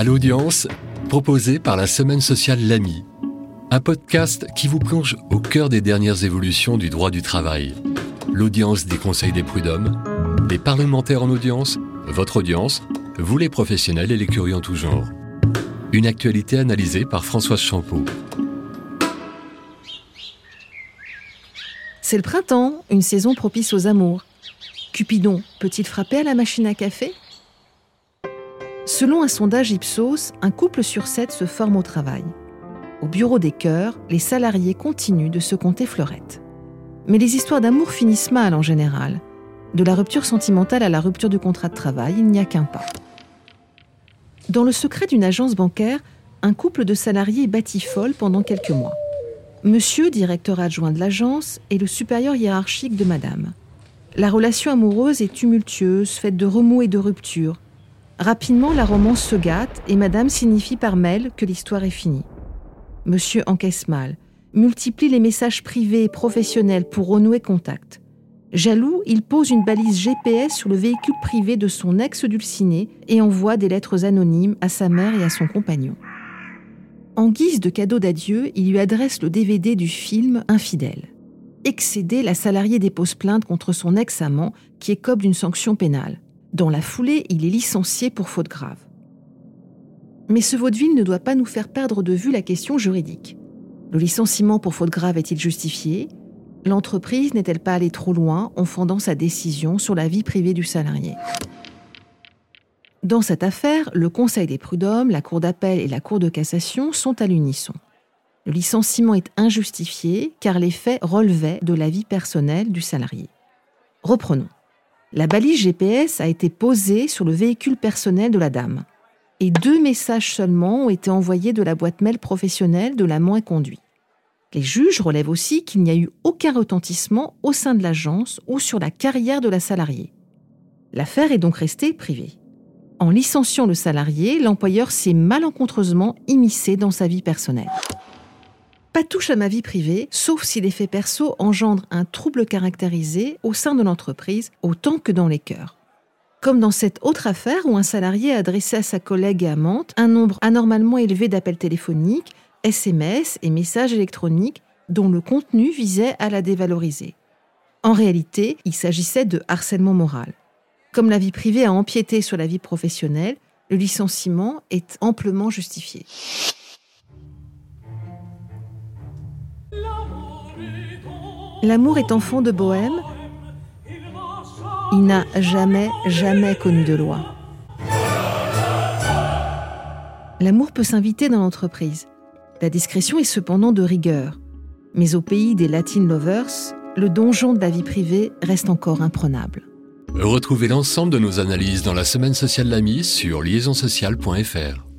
À l'audience, proposé par la Semaine sociale L'AMI, un podcast qui vous plonge au cœur des dernières évolutions du droit du travail. L'audience des conseils des prud'hommes, les parlementaires en audience, votre audience, vous les professionnels et les curieux en tout genre. Une actualité analysée par Françoise Champeau. C'est le printemps, une saison propice aux amours. Cupidon peut-il frapper à la machine à café? Selon un sondage Ipsos, un couple sur sept se forme au travail. Au bureau des cœurs, les salariés continuent de se compter fleurettes. Mais les histoires d'amour finissent mal en général. De la rupture sentimentale à la rupture du contrat de travail, il n'y a qu'un pas. Dans le secret d'une agence bancaire, un couple de salariés batifole pendant quelques mois. Monsieur, directeur adjoint de l'agence, est le supérieur hiérarchique de madame. La relation amoureuse est tumultueuse, faite de remous et de ruptures. Rapidement, la romance se gâte et madame signifie par mail que l'histoire est finie. Monsieur encaisse mal, multiplie les messages privés et professionnels pour renouer contact. Jaloux, il pose une balise GPS sur le véhicule privé de son ex dulciné et envoie des lettres anonymes à sa mère et à son compagnon. En guise de cadeau d'adieu, il lui adresse le DVD du film Infidèle. Excédé, la salariée dépose plainte contre son ex-amant qui écope d'une sanction pénale. Dans la foulée, il est licencié pour faute grave. Mais ce vaudeville ne doit pas nous faire perdre de vue la question juridique. Le licenciement pour faute grave est-il justifié? L'entreprise n'est-elle pas allée trop loin en fondant sa décision sur la vie privée du salarié? Dans cette affaire, le Conseil des prud'hommes, la Cour d'appel et la Cour de cassation sont à l'unisson. Le licenciement est injustifié car les faits relevaient de la vie personnelle du salarié. Reprenons. La balise GPS a été posée sur le véhicule personnel de la dame. Et deux messages seulement ont été envoyés de la boîte mail professionnelle de l'amant inconduit. Les juges relèvent aussi qu'il n'y a eu aucun retentissement au sein de l'agence ou sur la carrière de la salariée. L'affaire est donc restée privée. En licenciant le salarié, l'employeur s'est malencontreusement immiscé dans sa vie personnelle. Pas touche à ma vie privée, sauf si l'effet perso engendre un trouble caractérisé au sein de l'entreprise autant que dans les cœurs. Comme dans cette autre affaire où un salarié a adressé à sa collègue et amante un nombre anormalement élevé d'appels téléphoniques, SMS et messages électroniques dont le contenu visait à la dévaloriser. En réalité, il s'agissait de harcèlement moral. Comme la vie privée a empiété sur la vie professionnelle, le licenciement est amplement justifié. L'amour est enfant de bohème. Il n'a jamais, jamais connu de loi. L'amour peut s'inviter dans l'entreprise. La discrétion est cependant de rigueur. Mais au pays des Latin Lovers, le donjon de la vie privée reste encore imprenable. Retrouvez l'ensemble de nos analyses dans la semaine sociale L'Ami sur liaisonsociale.fr.